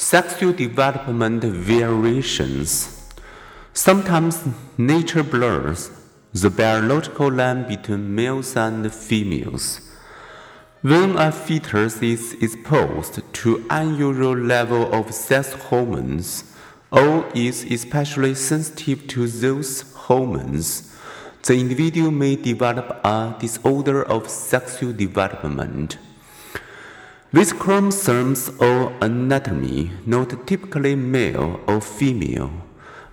Sexual development variations. Sometimes nature blurs the biological line between males and females. When a fetus is exposed to unusual level of sex hormones or is especially sensitive to those hormones, the individual may develop a disorder of sexual development. With chromosomes or anatomy not typically male or female,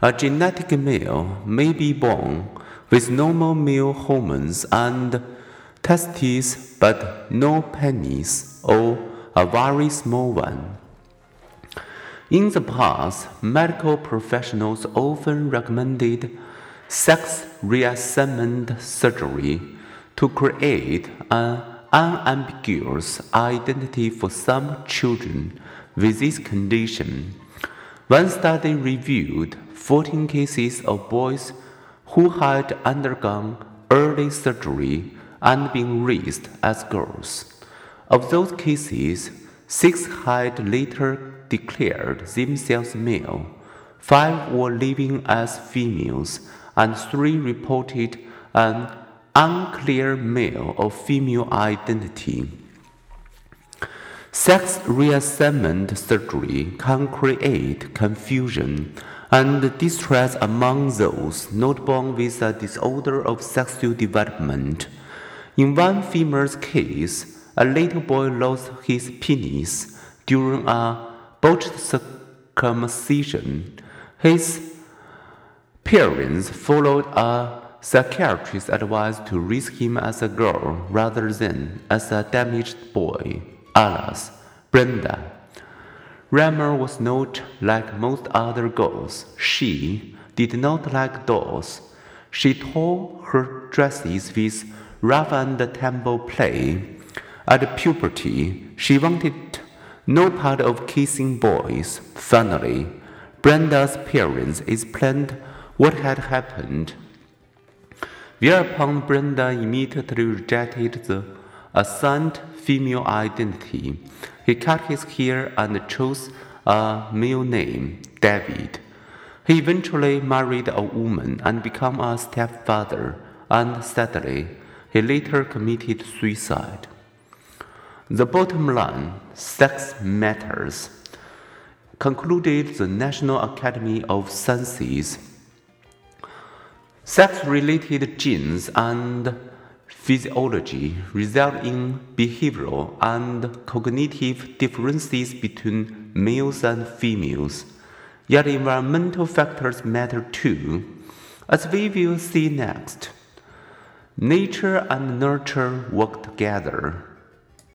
a genetic male may be born with normal male hormones and testes but no penis or a very small one. In the past, medical professionals often recommended sex reassignment surgery to create an unambiguous identity for some children with this condition. One study reviewed 14 cases of boys who had undergone early surgery and been raised as girls. Of those cases, six had later declared themselves male, five were living as females, and three reported an unclear male or female identity. Sex reassignment surgery can create confusion and distress among those not born with a disorder of sexual development. In one female's case, a little boy lost his penis during a botched circumcision. His parents followed a psychiatrist's advice to raise him as a girl rather than as a damaged boy. Alas, Brenda. Reimer was not like most other girls. She did not like dolls. She tore her dresses with rough and tumble play. At puberty, she wanted no part of kissing boys. Finally, Brenda's parents explained what had happened. Whereupon Brenda immediately rejected the assigned female identity. He cut his hair and chose a male name, David. He eventually married a woman and became a stepfather, and sadly, he later committed suicide. The bottom line sex matters, concluded the National Academy of Sciences. Sex related genes and physiology result in behavioral and cognitive differences between males and females. Yet environmental factors matter too, as we will see next. Nature and nurture work together.